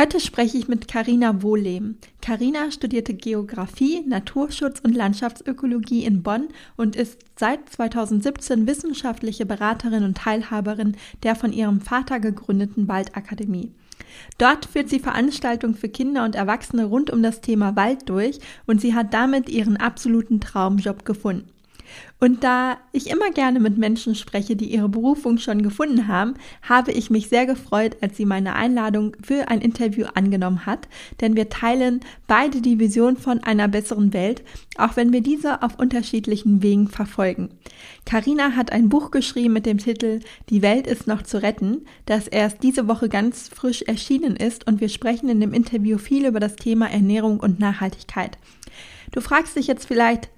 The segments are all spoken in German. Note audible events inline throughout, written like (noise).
Heute spreche ich mit Karina Wohlehm. Karina studierte Geografie, Naturschutz und Landschaftsökologie in Bonn und ist seit 2017 wissenschaftliche Beraterin und Teilhaberin der von ihrem Vater gegründeten Waldakademie. Dort führt sie Veranstaltungen für Kinder und Erwachsene rund um das Thema Wald durch und sie hat damit ihren absoluten Traumjob gefunden. Und da ich immer gerne mit Menschen spreche, die ihre Berufung schon gefunden haben, habe ich mich sehr gefreut, als sie meine Einladung für ein Interview angenommen hat, denn wir teilen beide die Vision von einer besseren Welt, auch wenn wir diese auf unterschiedlichen Wegen verfolgen. Karina hat ein Buch geschrieben mit dem Titel Die Welt ist noch zu retten, das erst diese Woche ganz frisch erschienen ist und wir sprechen in dem Interview viel über das Thema Ernährung und Nachhaltigkeit. Du fragst dich jetzt vielleicht,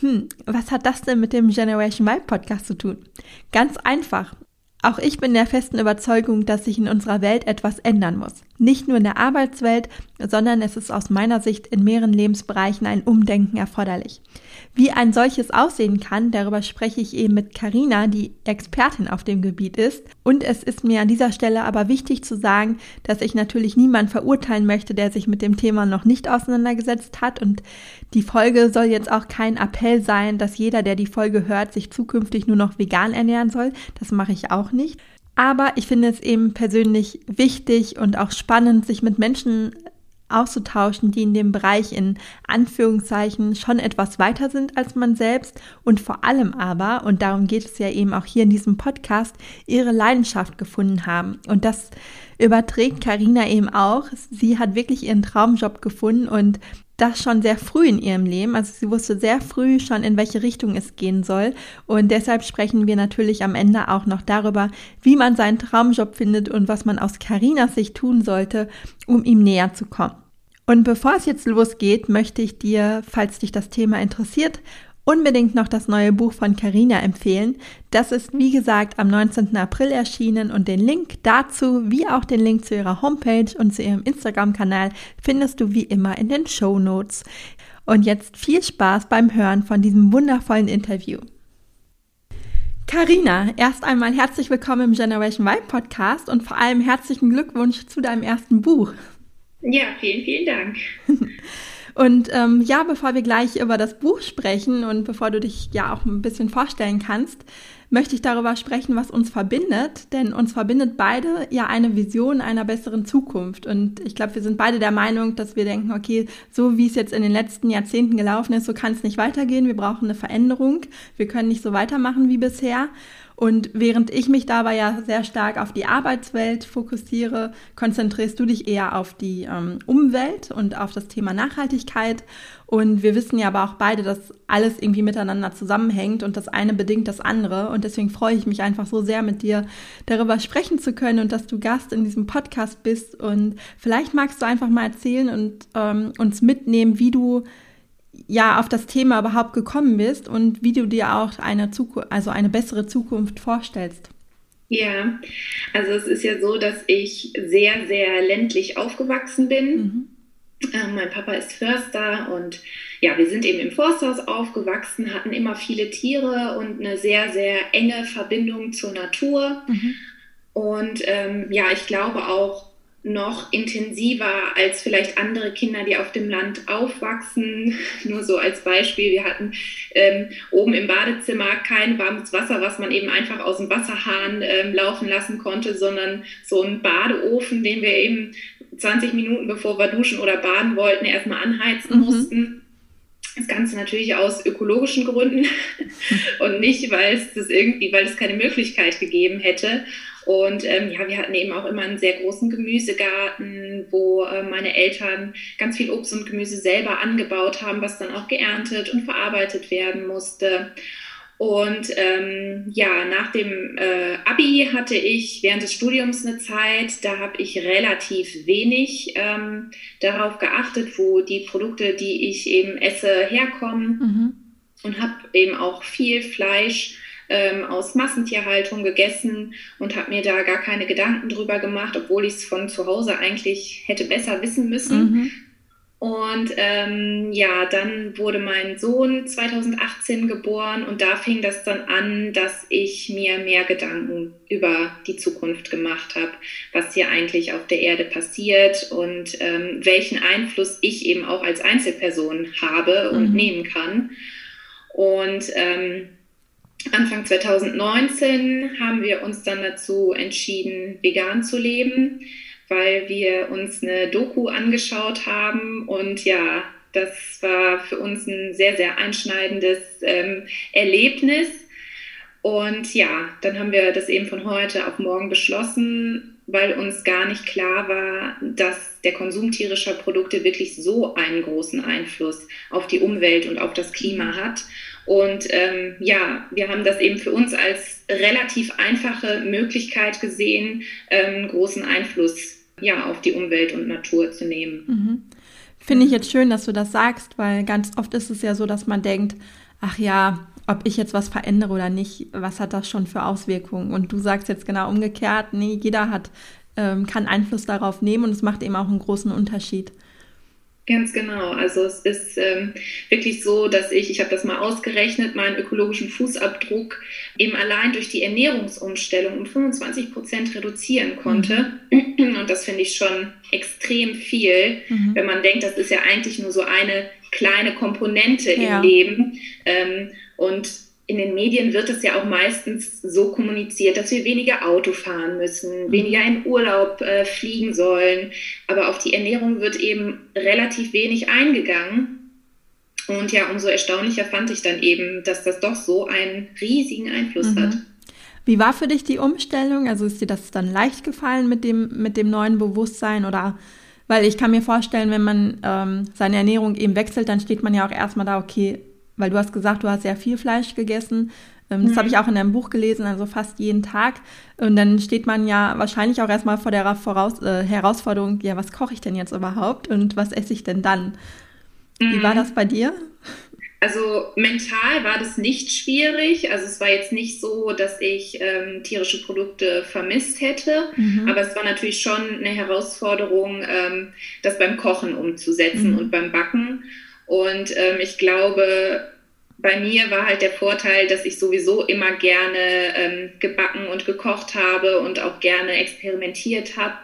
hm, was hat das denn mit dem Generation Y Podcast zu tun? Ganz einfach. Auch ich bin der festen Überzeugung, dass sich in unserer Welt etwas ändern muss. Nicht nur in der Arbeitswelt, sondern es ist aus meiner Sicht in mehreren Lebensbereichen ein Umdenken erforderlich. Wie ein solches aussehen kann, darüber spreche ich eben mit Karina, die Expertin auf dem Gebiet ist. Und es ist mir an dieser Stelle aber wichtig zu sagen, dass ich natürlich niemanden verurteilen möchte, der sich mit dem Thema noch nicht auseinandergesetzt hat. Und die Folge soll jetzt auch kein Appell sein, dass jeder, der die Folge hört, sich zukünftig nur noch vegan ernähren soll. Das mache ich auch nicht. Aber ich finde es eben persönlich wichtig und auch spannend, sich mit Menschen auszutauschen, die in dem Bereich in Anführungszeichen schon etwas weiter sind als man selbst und vor allem aber, und darum geht es ja eben auch hier in diesem Podcast, ihre Leidenschaft gefunden haben. Und das überträgt Karina eben auch. Sie hat wirklich ihren Traumjob gefunden und das schon sehr früh in ihrem Leben. Also sie wusste sehr früh schon, in welche Richtung es gehen soll. Und deshalb sprechen wir natürlich am Ende auch noch darüber, wie man seinen Traumjob findet und was man aus Karinas Sicht tun sollte, um ihm näher zu kommen. Und bevor es jetzt losgeht, möchte ich dir, falls dich das Thema interessiert, unbedingt noch das neue Buch von Carina empfehlen. Das ist, wie gesagt, am 19. April erschienen und den Link dazu, wie auch den Link zu ihrer Homepage und zu ihrem Instagram-Kanal findest du wie immer in den Show Notes. Und jetzt viel Spaß beim Hören von diesem wundervollen Interview. Carina, erst einmal herzlich willkommen im Generation Y Podcast und vor allem herzlichen Glückwunsch zu deinem ersten Buch. Ja, vielen, vielen Dank. (laughs) Und ähm, ja, bevor wir gleich über das Buch sprechen und bevor du dich ja auch ein bisschen vorstellen kannst, möchte ich darüber sprechen, was uns verbindet. Denn uns verbindet beide ja eine Vision einer besseren Zukunft. Und ich glaube, wir sind beide der Meinung, dass wir denken, okay, so wie es jetzt in den letzten Jahrzehnten gelaufen ist, so kann es nicht weitergehen. Wir brauchen eine Veränderung. Wir können nicht so weitermachen wie bisher. Und während ich mich dabei ja sehr stark auf die Arbeitswelt fokussiere, konzentrierst du dich eher auf die ähm, Umwelt und auf das Thema Nachhaltigkeit. Und wir wissen ja aber auch beide, dass alles irgendwie miteinander zusammenhängt und das eine bedingt das andere. Und deswegen freue ich mich einfach so sehr, mit dir darüber sprechen zu können und dass du Gast in diesem Podcast bist. Und vielleicht magst du einfach mal erzählen und ähm, uns mitnehmen, wie du ja auf das Thema überhaupt gekommen bist und wie du dir auch eine Zukunft, also eine bessere Zukunft vorstellst. Ja, also es ist ja so, dass ich sehr, sehr ländlich aufgewachsen bin. Mhm. Äh, mein Papa ist Förster und ja, wir sind eben im Forsthaus aufgewachsen, hatten immer viele Tiere und eine sehr, sehr enge Verbindung zur Natur. Mhm. Und ähm, ja, ich glaube auch, noch intensiver als vielleicht andere Kinder, die auf dem Land aufwachsen. (laughs) Nur so als Beispiel, wir hatten ähm, oben im Badezimmer kein warmes Wasser, was man eben einfach aus dem Wasserhahn ähm, laufen lassen konnte, sondern so einen Badeofen, den wir eben 20 Minuten bevor wir duschen oder baden wollten, erstmal anheizen mhm. mussten. Das Ganze natürlich aus ökologischen Gründen (laughs) und nicht, weil es das irgendwie, weil es keine Möglichkeit gegeben hätte. Und ähm, ja, wir hatten eben auch immer einen sehr großen Gemüsegarten, wo äh, meine Eltern ganz viel Obst und Gemüse selber angebaut haben, was dann auch geerntet und verarbeitet werden musste. Und ähm, ja, nach dem äh, Abi hatte ich während des Studiums eine Zeit, da habe ich relativ wenig ähm, darauf geachtet, wo die Produkte, die ich eben esse, herkommen mhm. und habe eben auch viel Fleisch ähm, aus Massentierhaltung gegessen und habe mir da gar keine Gedanken drüber gemacht, obwohl ich es von zu Hause eigentlich hätte besser wissen müssen. Mhm. Und ähm, ja, dann wurde mein Sohn 2018 geboren und da fing das dann an, dass ich mir mehr Gedanken über die Zukunft gemacht habe, was hier eigentlich auf der Erde passiert und ähm, welchen Einfluss ich eben auch als Einzelperson habe und mhm. nehmen kann. Und ähm, Anfang 2019 haben wir uns dann dazu entschieden, vegan zu leben weil wir uns eine Doku angeschaut haben und ja, das war für uns ein sehr, sehr einschneidendes ähm, Erlebnis. Und ja, dann haben wir das eben von heute auf morgen beschlossen, weil uns gar nicht klar war, dass der Konsum tierischer Produkte wirklich so einen großen Einfluss auf die Umwelt und auf das Klima hat. Und ähm, ja, wir haben das eben für uns als relativ einfache Möglichkeit gesehen, ähm, großen Einfluss ja, auf die Umwelt und Natur zu nehmen. Mhm. Finde ich jetzt schön, dass du das sagst, weil ganz oft ist es ja so, dass man denkt, ach ja, ob ich jetzt was verändere oder nicht, was hat das schon für Auswirkungen? Und du sagst jetzt genau umgekehrt, nee, jeder hat, ähm, kann Einfluss darauf nehmen und es macht eben auch einen großen Unterschied. Ganz genau. Also es ist ähm, wirklich so, dass ich, ich habe das mal ausgerechnet, meinen ökologischen Fußabdruck eben allein durch die Ernährungsumstellung um 25 Prozent reduzieren konnte. Mhm. Und das finde ich schon extrem viel, mhm. wenn man denkt, das ist ja eigentlich nur so eine kleine Komponente ja. im Leben. Ähm, und in den Medien wird es ja auch meistens so kommuniziert, dass wir weniger Auto fahren müssen, mhm. weniger in Urlaub äh, fliegen sollen. Aber auf die Ernährung wird eben relativ wenig eingegangen. Und ja, umso erstaunlicher fand ich dann eben, dass das doch so einen riesigen Einfluss mhm. hat. Wie war für dich die Umstellung? Also ist dir das dann leicht gefallen mit dem, mit dem neuen Bewusstsein oder weil ich kann mir vorstellen, wenn man ähm, seine Ernährung eben wechselt, dann steht man ja auch erstmal da, okay, weil du hast gesagt, du hast sehr viel Fleisch gegessen. Ähm, das mhm. habe ich auch in deinem Buch gelesen, also fast jeden Tag. Und dann steht man ja wahrscheinlich auch erstmal vor der Voraus äh, Herausforderung, ja, was koche ich denn jetzt überhaupt und was esse ich denn dann? Mhm. Wie war mhm. das bei dir? Also mental war das nicht schwierig. Also es war jetzt nicht so, dass ich ähm, tierische Produkte vermisst hätte, mhm. aber es war natürlich schon eine Herausforderung, ähm, das beim Kochen umzusetzen mhm. und beim Backen. Und ähm, ich glaube, bei mir war halt der Vorteil, dass ich sowieso immer gerne ähm, gebacken und gekocht habe und auch gerne experimentiert habe,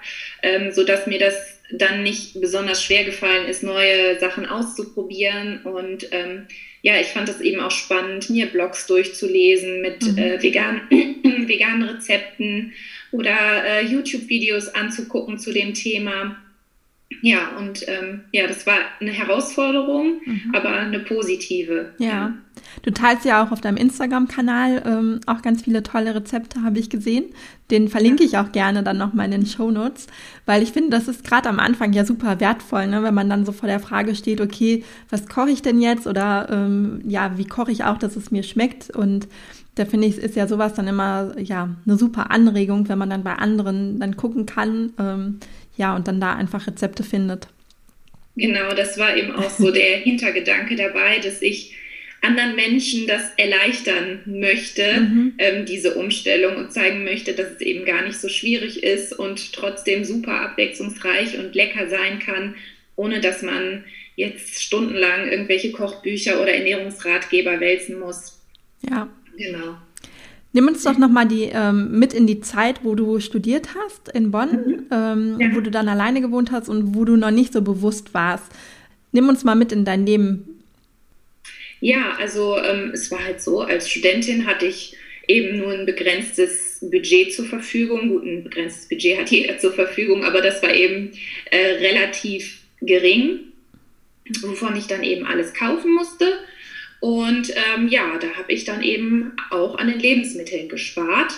ähm, sodass mir das dann nicht besonders schwer gefallen ist, neue Sachen auszuprobieren. Und ähm, ja, ich fand es eben auch spannend, mir Blogs durchzulesen mit mhm. äh, vegan, (clears throat) veganen Rezepten oder äh, YouTube-Videos anzugucken zu dem Thema. Ja, und ähm, ja, das war eine Herausforderung, mhm. aber eine positive. Ja. ja. Du teilst ja auch auf deinem Instagram-Kanal ähm, auch ganz viele tolle Rezepte, habe ich gesehen. Den verlinke ja. ich auch gerne dann nochmal in den Show Notes, weil ich finde, das ist gerade am Anfang ja super wertvoll, ne? wenn man dann so vor der Frage steht, okay, was koche ich denn jetzt oder ähm, ja, wie koche ich auch, dass es mir schmeckt und da finde ich, ist ja sowas dann immer ja eine super Anregung, wenn man dann bei anderen dann gucken kann, ähm, ja, und dann da einfach Rezepte findet. Genau, das war eben auch so der (laughs) Hintergedanke dabei, dass ich anderen Menschen das erleichtern möchte, mhm. ähm, diese Umstellung und zeigen möchte, dass es eben gar nicht so schwierig ist und trotzdem super abwechslungsreich und lecker sein kann, ohne dass man jetzt stundenlang irgendwelche Kochbücher oder Ernährungsratgeber wälzen muss. Ja. Genau. Nimm uns doch nochmal die ähm, mit in die Zeit, wo du studiert hast in Bonn, mhm. ähm, ja. wo du dann alleine gewohnt hast und wo du noch nicht so bewusst warst. Nimm uns mal mit in dein Leben. Ja, also ähm, es war halt so, als Studentin hatte ich eben nur ein begrenztes Budget zur Verfügung. Gut, ein begrenztes Budget hat jeder zur Verfügung, aber das war eben äh, relativ gering, wovon ich dann eben alles kaufen musste. Und ähm, ja, da habe ich dann eben auch an den Lebensmitteln gespart.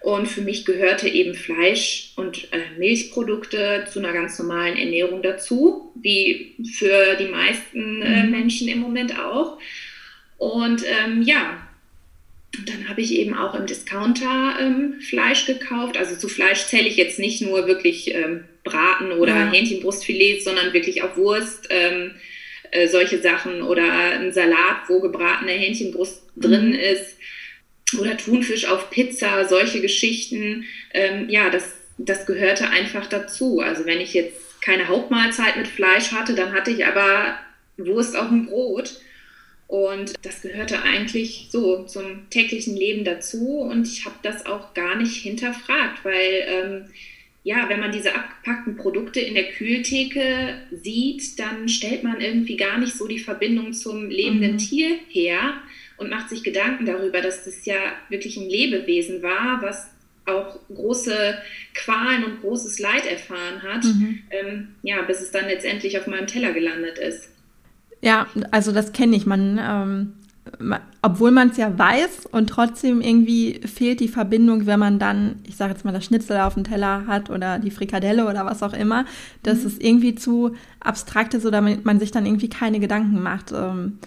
Und für mich gehörte eben Fleisch und äh, Milchprodukte zu einer ganz normalen Ernährung dazu, wie für die meisten äh, mhm. Menschen im Moment auch. Und ähm, ja, dann habe ich eben auch im Discounter ähm, Fleisch gekauft. Also zu Fleisch zähle ich jetzt nicht nur wirklich ähm, Braten oder ja. Hähnchenbrustfilet, sondern wirklich auch Wurst ähm, äh, solche Sachen oder ein Salat, wo gebratene Hähnchenbrust mhm. drin ist. oder Thunfisch auf Pizza, solche Geschichten, ähm, ja, das, das gehörte einfach dazu. Also wenn ich jetzt keine Hauptmahlzeit mit Fleisch hatte, dann hatte ich aber Wurst auf dem Brot. Und das gehörte eigentlich so zum täglichen Leben dazu. Und ich habe das auch gar nicht hinterfragt, weil ähm, ja, wenn man diese abgepackten Produkte in der Kühltheke sieht, dann stellt man irgendwie gar nicht so die Verbindung zum lebenden mhm. Tier her und macht sich Gedanken darüber, dass das ja wirklich ein Lebewesen war, was auch große Qualen und großes Leid erfahren hat, mhm. ähm, ja, bis es dann letztendlich auf meinem Teller gelandet ist. Ja, also das kenne ich. Man, ähm, obwohl man es ja weiß und trotzdem irgendwie fehlt die Verbindung, wenn man dann, ich sage jetzt mal, das Schnitzel auf dem Teller hat oder die Frikadelle oder was auch immer, dass mhm. es irgendwie zu abstrakt ist oder man, sich dann irgendwie keine Gedanken macht. Ähm,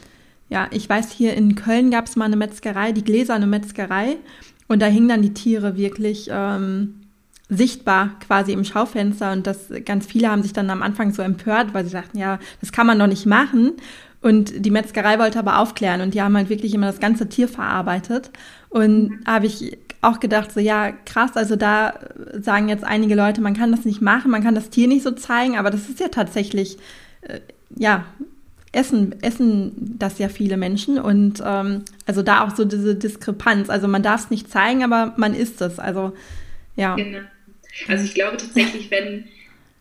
ja, ich weiß, hier in Köln gab es mal eine Metzgerei, die gläserne Metzgerei, und da hingen dann die Tiere wirklich ähm, sichtbar quasi im Schaufenster und das ganz viele haben sich dann am Anfang so empört, weil sie sagten, ja, das kann man doch nicht machen. Und die Metzgerei wollte aber aufklären und die haben halt wirklich immer das ganze Tier verarbeitet. Und habe ich auch gedacht, so ja, krass, also da sagen jetzt einige Leute, man kann das nicht machen, man kann das Tier nicht so zeigen, aber das ist ja tatsächlich, äh, ja, essen, essen das ja viele Menschen und ähm, also da auch so diese Diskrepanz. Also man darf es nicht zeigen, aber man isst es. Also ja. Genau. Also ich glaube tatsächlich, wenn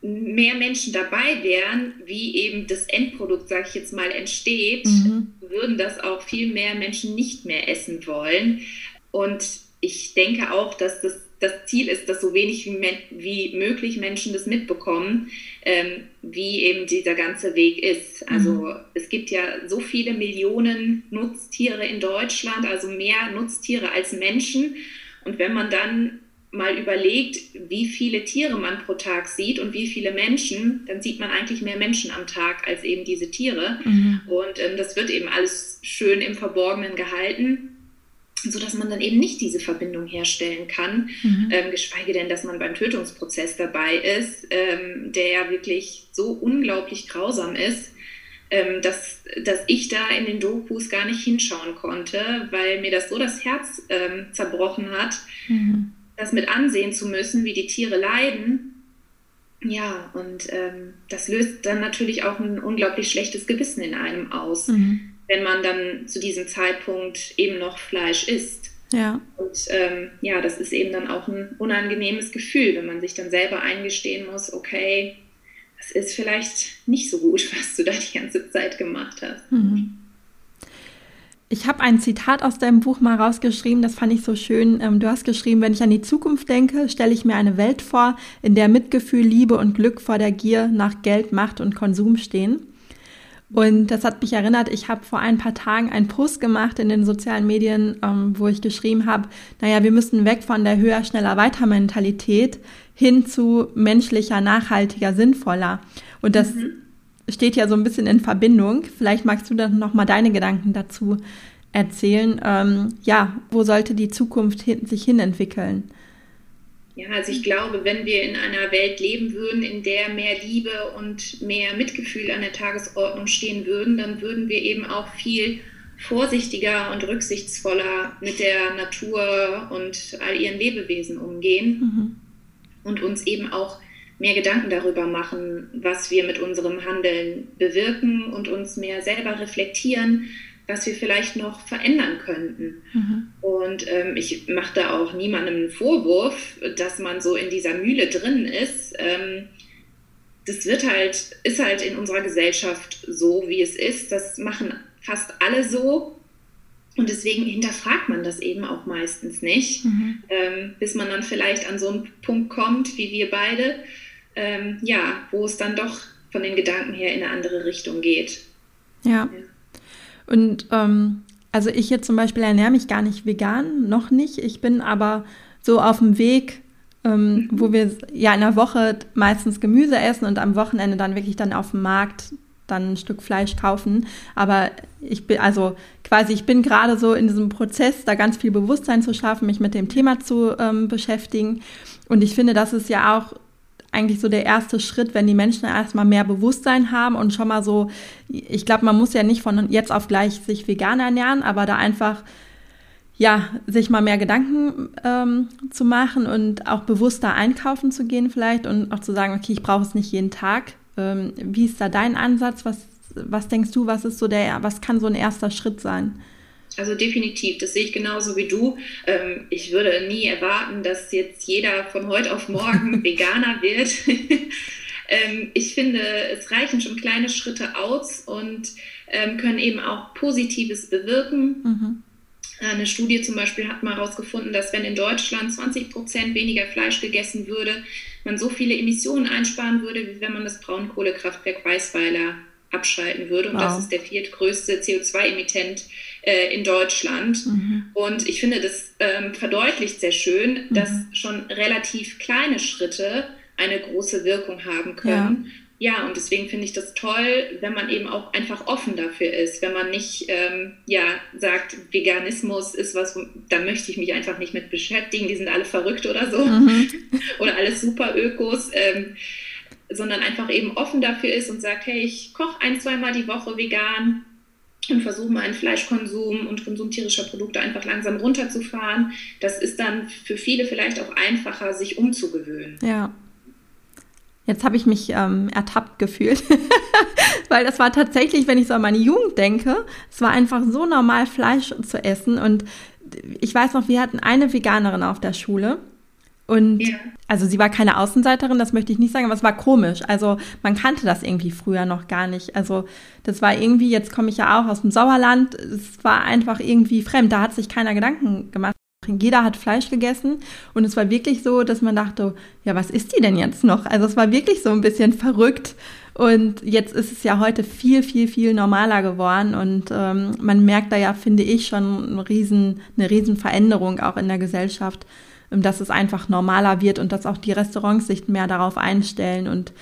mehr Menschen dabei wären, wie eben das Endprodukt, sage ich jetzt mal, entsteht, mhm. würden das auch viel mehr Menschen nicht mehr essen wollen. Und ich denke auch, dass das das Ziel ist, dass so wenig wie, möglich Menschen das mitbekommen, ähm, wie eben dieser ganze Weg ist. Also mhm. es gibt ja so viele Millionen Nutztiere in Deutschland, also mehr Nutztiere als Menschen. Und wenn man dann mal überlegt, wie viele Tiere man pro Tag sieht und wie viele Menschen, dann sieht man eigentlich mehr Menschen am Tag als eben diese Tiere. Mhm. Und ähm, das wird eben alles schön im Verborgenen gehalten, sodass man dann eben nicht diese Verbindung herstellen kann, mhm. ähm, geschweige denn, dass man beim Tötungsprozess dabei ist, ähm, der ja wirklich so unglaublich grausam ist. Ähm, dass, dass ich da in den Dokus gar nicht hinschauen konnte, weil mir das so das Herz ähm, zerbrochen hat, mhm das mit ansehen zu müssen, wie die Tiere leiden. Ja, und ähm, das löst dann natürlich auch ein unglaublich schlechtes Gewissen in einem aus, mhm. wenn man dann zu diesem Zeitpunkt eben noch Fleisch isst. Ja. Und ähm, ja, das ist eben dann auch ein unangenehmes Gefühl, wenn man sich dann selber eingestehen muss, okay, das ist vielleicht nicht so gut, (laughs) was du da die ganze Zeit gemacht hast. Mhm. Ich habe ein Zitat aus deinem Buch mal rausgeschrieben, das fand ich so schön. Ähm, du hast geschrieben, wenn ich an die Zukunft denke, stelle ich mir eine Welt vor, in der Mitgefühl, Liebe und Glück vor der Gier nach Geld, Macht und Konsum stehen. Und das hat mich erinnert, ich habe vor ein paar Tagen einen Post gemacht in den sozialen Medien, ähm, wo ich geschrieben habe, naja, wir müssen weg von der höher, schneller, weiter Mentalität hin zu menschlicher, nachhaltiger, sinnvoller. Und das mhm steht ja so ein bisschen in Verbindung. Vielleicht magst du dann noch mal deine Gedanken dazu erzählen. Ähm, ja, wo sollte die Zukunft hin, sich hinentwickeln? Ja, also ich glaube, wenn wir in einer Welt leben würden, in der mehr Liebe und mehr Mitgefühl an der Tagesordnung stehen würden, dann würden wir eben auch viel vorsichtiger und rücksichtsvoller mit der Natur und all ihren Lebewesen umgehen mhm. und uns eben auch mehr Gedanken darüber machen, was wir mit unserem Handeln bewirken und uns mehr selber reflektieren, was wir vielleicht noch verändern könnten. Mhm. Und ähm, ich mache da auch niemandem einen Vorwurf, dass man so in dieser Mühle drin ist. Ähm, das wird halt, ist halt in unserer Gesellschaft so, wie es ist. Das machen fast alle so. Und deswegen hinterfragt man das eben auch meistens nicht, mhm. ähm, bis man dann vielleicht an so einen Punkt kommt, wie wir beide, ähm, ja, wo es dann doch von den Gedanken her in eine andere Richtung geht. Ja. ja. Und ähm, also ich jetzt zum Beispiel ernähre mich gar nicht vegan, noch nicht. Ich bin aber so auf dem Weg, ähm, mhm. wo wir ja in der Woche meistens Gemüse essen und am Wochenende dann wirklich dann auf dem Markt dann ein Stück Fleisch kaufen. Aber ich bin, also quasi, ich bin gerade so in diesem Prozess, da ganz viel Bewusstsein zu schaffen, mich mit dem Thema zu ähm, beschäftigen. Und ich finde, das ist ja auch eigentlich so der erste Schritt, wenn die Menschen erstmal mehr Bewusstsein haben und schon mal so, ich glaube, man muss ja nicht von jetzt auf gleich sich vegan ernähren, aber da einfach ja, sich mal mehr Gedanken ähm, zu machen und auch bewusster einkaufen zu gehen vielleicht und auch zu sagen, okay, ich brauche es nicht jeden Tag. Ähm, wie ist da dein Ansatz? Was, was denkst du, was ist so der, was kann so ein erster Schritt sein? Also definitiv, das sehe ich genauso wie du. Ähm, ich würde nie erwarten, dass jetzt jeder von heute auf morgen (laughs) Veganer wird. (laughs) ähm, ich finde, es reichen schon kleine Schritte aus und ähm, können eben auch Positives bewirken. Mhm. Eine Studie zum Beispiel hat mal herausgefunden, dass wenn in Deutschland 20 Prozent weniger Fleisch gegessen würde, man so viele Emissionen einsparen würde, wie wenn man das Braunkohlekraftwerk Weißweiler abschalten würde. Und wow. das ist der viertgrößte CO2-Emittent äh, in Deutschland. Mhm. Und ich finde, das ähm, verdeutlicht sehr schön, mhm. dass schon relativ kleine Schritte eine große Wirkung haben können. Ja. Ja, und deswegen finde ich das toll, wenn man eben auch einfach offen dafür ist, wenn man nicht ähm, ja, sagt, Veganismus ist was, da möchte ich mich einfach nicht mit beschäftigen, die sind alle verrückt oder so mhm. (laughs) oder alles super Ökos, ähm, sondern einfach eben offen dafür ist und sagt, hey, ich koche ein, zweimal die Woche vegan und versuche meinen Fleischkonsum und Konsum tierischer Produkte einfach langsam runterzufahren. Das ist dann für viele vielleicht auch einfacher, sich umzugewöhnen. Ja. Jetzt habe ich mich ähm, ertappt gefühlt, (laughs) weil das war tatsächlich, wenn ich so an meine Jugend denke, es war einfach so normal, Fleisch zu essen. Und ich weiß noch, wir hatten eine Veganerin auf der Schule. Und ja. also sie war keine Außenseiterin, das möchte ich nicht sagen, aber es war komisch. Also man kannte das irgendwie früher noch gar nicht. Also das war irgendwie, jetzt komme ich ja auch aus dem Sauerland, es war einfach irgendwie fremd. Da hat sich keiner Gedanken gemacht. Jeder hat Fleisch gegessen und es war wirklich so, dass man dachte, ja, was ist die denn jetzt noch? Also es war wirklich so ein bisschen verrückt und jetzt ist es ja heute viel, viel, viel normaler geworden und ähm, man merkt da ja, finde ich, schon eine riesen, eine riesen Veränderung auch in der Gesellschaft, dass es einfach normaler wird und dass auch die Restaurants sich mehr darauf einstellen und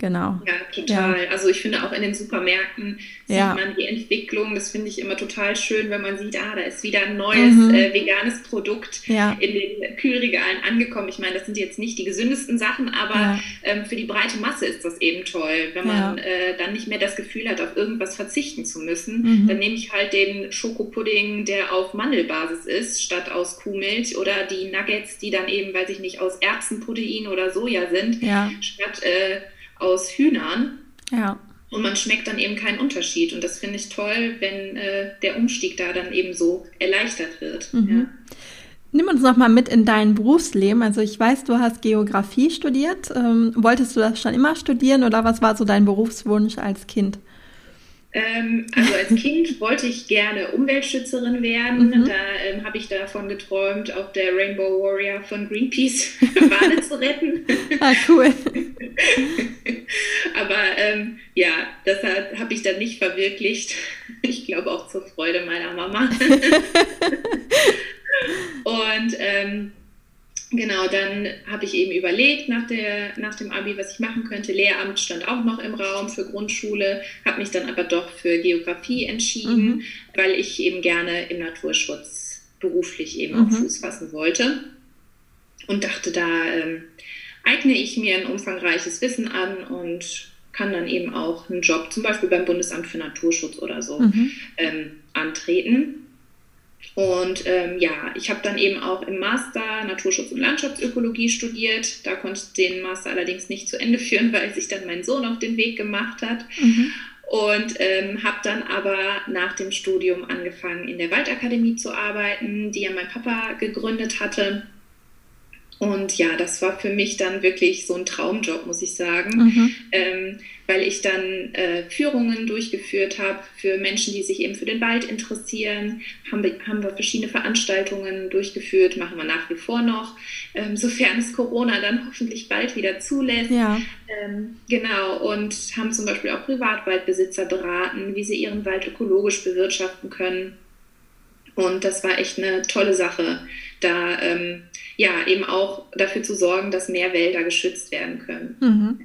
Genau. Ja, total. Ja. Also ich finde auch in den Supermärkten sieht ja. man die Entwicklung. Das finde ich immer total schön, wenn man sieht, ah, da ist wieder ein neues mhm. äh, veganes Produkt ja. in den Kühlregalen angekommen. Ich meine, das sind jetzt nicht die gesündesten Sachen, aber ähm, für die breite Masse ist das eben toll, wenn man äh, dann nicht mehr das Gefühl hat, auf irgendwas verzichten zu müssen. Mhm. Dann nehme ich halt den Schokopudding, der auf Mandelbasis ist, statt aus Kuhmilch oder die Nuggets, die dann eben, weiß ich nicht, aus Erbsenprotein oder Soja sind, statt äh, aus Hühnern. Ja. Und man schmeckt dann eben keinen Unterschied. Und das finde ich toll, wenn äh, der Umstieg da dann eben so erleichtert wird. Mhm. Ja. Nimm uns noch mal mit in dein Berufsleben. Also ich weiß, du hast Geografie studiert. Ähm, wolltest du das schon immer studieren oder was war so dein Berufswunsch als Kind? Ähm, also als Kind wollte ich gerne Umweltschützerin werden. Mhm. Da ähm, habe ich davon geträumt, auf der Rainbow Warrior von Greenpeace (laughs) Wale zu retten. Ah, cool. (laughs) Aber ähm, ja, das habe ich dann nicht verwirklicht. Ich glaube auch zur Freude meiner Mama. (laughs) Und ähm, Genau, dann habe ich eben überlegt nach, der, nach dem Abi, was ich machen könnte. Lehramt stand auch noch im Raum für Grundschule, habe mich dann aber doch für Geografie entschieden, mhm. weil ich eben gerne im Naturschutz beruflich eben mhm. auch Fuß fassen wollte und dachte, da ähm, eigne ich mir ein umfangreiches Wissen an und kann dann eben auch einen Job zum Beispiel beim Bundesamt für Naturschutz oder so mhm. ähm, antreten. Und ähm, ja, ich habe dann eben auch im Master Naturschutz und Landschaftsökologie studiert. Da konnte ich den Master allerdings nicht zu Ende (laughs) führen, weil sich dann mein Sohn auf den Weg gemacht hat. Mhm. Und ähm, habe dann aber nach dem Studium angefangen, in der Waldakademie zu arbeiten, die ja mein Papa gegründet hatte. Und ja, das war für mich dann wirklich so ein Traumjob, muss ich sagen, mhm. ähm, weil ich dann äh, Führungen durchgeführt habe für Menschen, die sich eben für den Wald interessieren. Haben wir, haben wir verschiedene Veranstaltungen durchgeführt, machen wir nach wie vor noch, ähm, sofern es Corona dann (laughs) hoffentlich bald wieder zulässt. Ja. Ähm, genau, und haben zum Beispiel auch Privatwaldbesitzer beraten, wie sie ihren Wald ökologisch bewirtschaften können. Und das war echt eine tolle Sache, da ähm, ja eben auch dafür zu sorgen, dass mehr Wälder geschützt werden können. Mhm.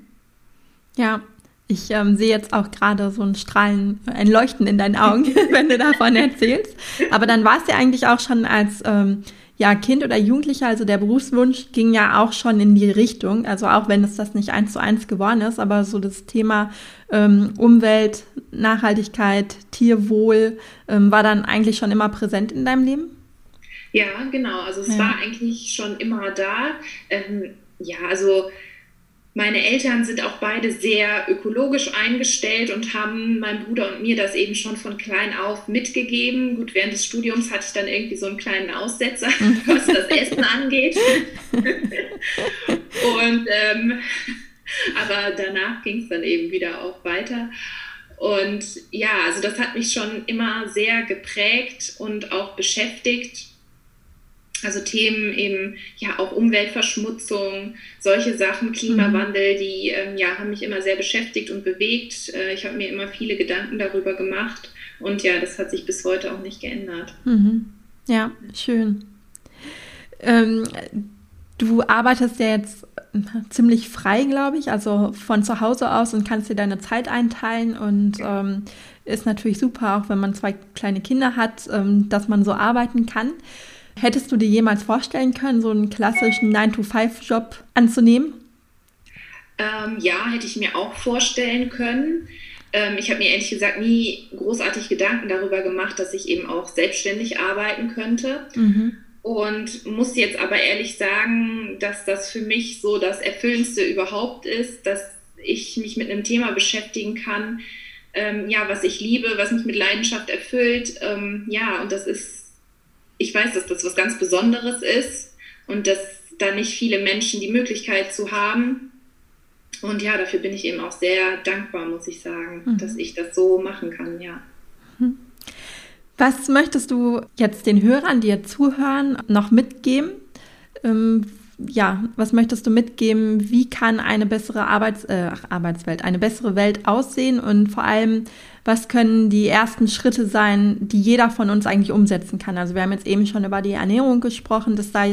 Ja, ich ähm, sehe jetzt auch gerade so ein Strahlen, ein Leuchten in deinen Augen, (laughs) wenn du davon erzählst. Aber dann war es ja eigentlich auch schon als ähm, ja, Kind oder Jugendlicher, also der Berufswunsch ging ja auch schon in die Richtung, also auch wenn es das nicht eins zu eins geworden ist, aber so das Thema ähm, Umwelt, Nachhaltigkeit, Tierwohl ähm, war dann eigentlich schon immer präsent in deinem Leben? Ja, genau. Also es ja. war eigentlich schon immer da. Ähm, ja, also meine Eltern sind auch beide sehr ökologisch eingestellt und haben meinem Bruder und mir das eben schon von klein auf mitgegeben. Gut, während des Studiums hatte ich dann irgendwie so einen kleinen Aussetzer, (laughs) was das Essen angeht. (laughs) und ähm, aber danach ging es dann eben wieder auch weiter. Und ja, also das hat mich schon immer sehr geprägt und auch beschäftigt. Also Themen eben, ja, auch Umweltverschmutzung, solche Sachen, Klimawandel, mhm. die ähm, ja, haben mich immer sehr beschäftigt und bewegt. Äh, ich habe mir immer viele Gedanken darüber gemacht und ja, das hat sich bis heute auch nicht geändert. Mhm. Ja, schön. Ähm, du arbeitest ja jetzt ziemlich frei, glaube ich, also von zu Hause aus und kannst dir deine Zeit einteilen und ähm, ist natürlich super, auch wenn man zwei kleine Kinder hat, ähm, dass man so arbeiten kann. Hättest du dir jemals vorstellen können, so einen klassischen 9-to-5-Job anzunehmen? Ähm, ja, hätte ich mir auch vorstellen können. Ähm, ich habe mir ehrlich gesagt nie großartig Gedanken darüber gemacht, dass ich eben auch selbstständig arbeiten könnte. Mhm. Und muss jetzt aber ehrlich sagen, dass das für mich so das Erfüllendste überhaupt ist, dass ich mich mit einem Thema beschäftigen kann, ähm, ja, was ich liebe, was mich mit Leidenschaft erfüllt. Ähm, ja, und das ist, ich weiß, dass das was ganz Besonderes ist und dass da nicht viele Menschen die Möglichkeit zu haben. Und ja, dafür bin ich eben auch sehr dankbar, muss ich sagen, mhm. dass ich das so machen kann, ja. Mhm. Was möchtest du jetzt den Hörern, die jetzt zuhören, noch mitgeben? Ähm, ja, was möchtest du mitgeben? Wie kann eine bessere Arbeits äh, Arbeitswelt, eine bessere Welt aussehen? Und vor allem, was können die ersten Schritte sein, die jeder von uns eigentlich umsetzen kann? Also wir haben jetzt eben schon über die Ernährung gesprochen, dass da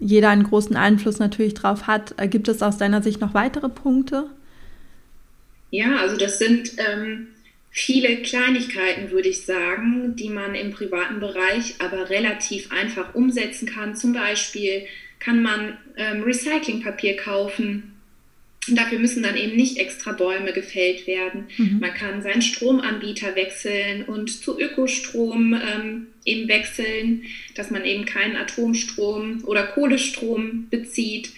jeder einen großen Einfluss natürlich drauf hat. Äh, gibt es aus deiner Sicht noch weitere Punkte? Ja, also das sind ähm, viele Kleinigkeiten, würde ich sagen, die man im privaten Bereich aber relativ einfach umsetzen kann. Zum Beispiel kann man ähm, Recyclingpapier kaufen. Dafür müssen dann eben nicht extra Bäume gefällt werden. Mhm. Man kann seinen Stromanbieter wechseln und zu Ökostrom ähm, eben wechseln, dass man eben keinen Atomstrom oder Kohlestrom bezieht.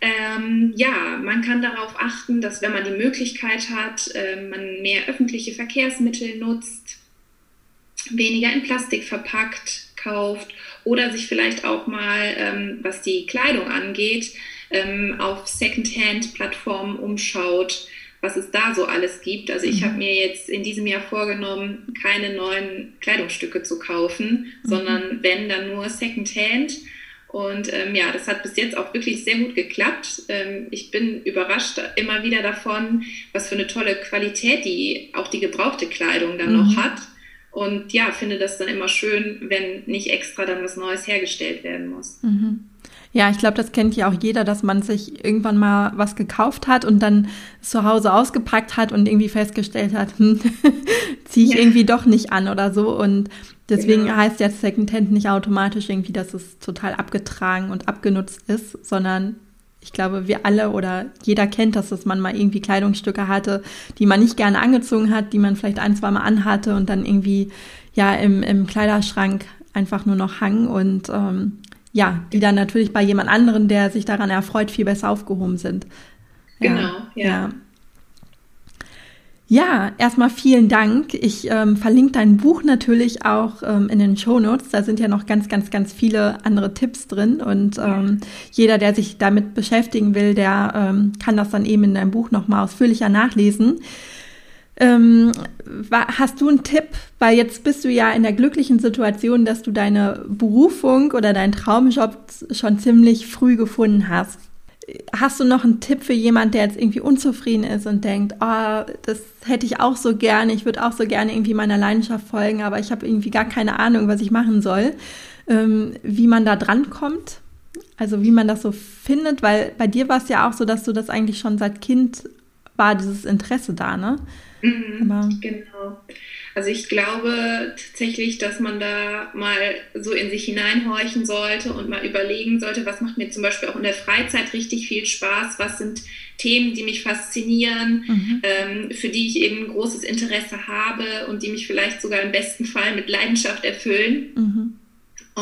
Ähm, ja, man kann darauf achten, dass wenn man die Möglichkeit hat, äh, man mehr öffentliche Verkehrsmittel nutzt, weniger in Plastik verpackt kauft oder sich vielleicht auch mal, ähm, was die Kleidung angeht, ähm, auf Secondhand-Plattformen umschaut, was es da so alles gibt. Also ich mhm. habe mir jetzt in diesem Jahr vorgenommen, keine neuen Kleidungsstücke zu kaufen, mhm. sondern wenn dann nur Secondhand. Und ähm, ja, das hat bis jetzt auch wirklich sehr gut geklappt. Ähm, ich bin überrascht immer wieder davon, was für eine tolle Qualität die auch die gebrauchte Kleidung dann mhm. noch hat. Und ja, finde das dann immer schön, wenn nicht extra dann was Neues hergestellt werden muss. Mhm. Ja, ich glaube, das kennt ja auch jeder, dass man sich irgendwann mal was gekauft hat und dann zu Hause ausgepackt hat und irgendwie festgestellt hat, hm, (laughs) ziehe ich ja. irgendwie doch nicht an oder so. Und Deswegen genau. heißt jetzt Secondhand nicht automatisch irgendwie, dass es total abgetragen und abgenutzt ist, sondern ich glaube, wir alle oder jeder kennt das, dass man mal irgendwie Kleidungsstücke hatte, die man nicht gerne angezogen hat, die man vielleicht ein, zwei Mal anhatte und dann irgendwie ja im, im Kleiderschrank einfach nur noch hang und ähm, ja, die dann natürlich bei jemand anderen, der sich daran erfreut, viel besser aufgehoben sind. Ja, genau, ja. ja. Ja, erstmal vielen Dank. Ich ähm, verlinke dein Buch natürlich auch ähm, in den Show Notes. Da sind ja noch ganz, ganz, ganz viele andere Tipps drin. Und ähm, jeder, der sich damit beschäftigen will, der ähm, kann das dann eben in deinem Buch nochmal ausführlicher nachlesen. Ähm, hast du einen Tipp? Weil jetzt bist du ja in der glücklichen Situation, dass du deine Berufung oder deinen Traumjob schon ziemlich früh gefunden hast. Hast du noch einen Tipp für jemand, der jetzt irgendwie unzufrieden ist und denkt, oh, das hätte ich auch so gerne, ich würde auch so gerne irgendwie meiner Leidenschaft folgen, aber ich habe irgendwie gar keine Ahnung, was ich machen soll, ähm, wie man da dran kommt? Also wie man das so findet, weil bei dir war es ja auch so, dass du das eigentlich schon seit Kind war, dieses Interesse da, ne? Mhm, genau. Also ich glaube tatsächlich, dass man da mal so in sich hineinhorchen sollte und mal überlegen sollte, was macht mir zum Beispiel auch in der Freizeit richtig viel Spaß, was sind Themen, die mich faszinieren, mhm. ähm, für die ich eben großes Interesse habe und die mich vielleicht sogar im besten Fall mit Leidenschaft erfüllen. Mhm.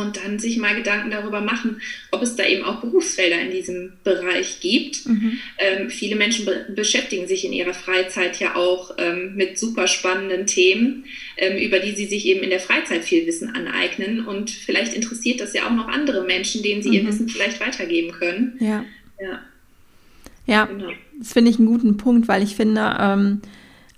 Und dann sich mal Gedanken darüber machen, ob es da eben auch Berufsfelder in diesem Bereich gibt. Mhm. Ähm, viele Menschen be beschäftigen sich in ihrer Freizeit ja auch ähm, mit super spannenden Themen, ähm, über die sie sich eben in der Freizeit viel Wissen aneignen. Und vielleicht interessiert das ja auch noch andere Menschen, denen sie mhm. ihr Wissen vielleicht weitergeben können. Ja. Ja, ja genau. das finde ich einen guten Punkt, weil ich finde, ähm,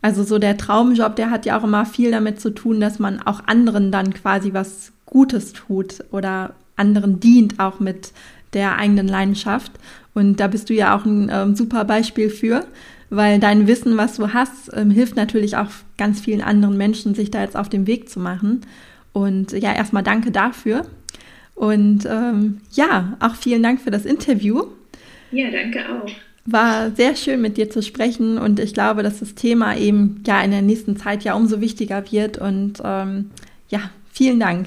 also so der Traumjob, der hat ja auch immer viel damit zu tun, dass man auch anderen dann quasi was Gutes tut oder anderen dient, auch mit der eigenen Leidenschaft. Und da bist du ja auch ein ähm, super Beispiel für, weil dein Wissen, was du hast, ähm, hilft natürlich auch ganz vielen anderen Menschen, sich da jetzt auf den Weg zu machen. Und ja, erstmal danke dafür. Und ähm, ja, auch vielen Dank für das Interview. Ja, danke auch. War sehr schön mit dir zu sprechen und ich glaube, dass das Thema eben ja in der nächsten Zeit ja umso wichtiger wird. Und ähm, ja, vielen Dank.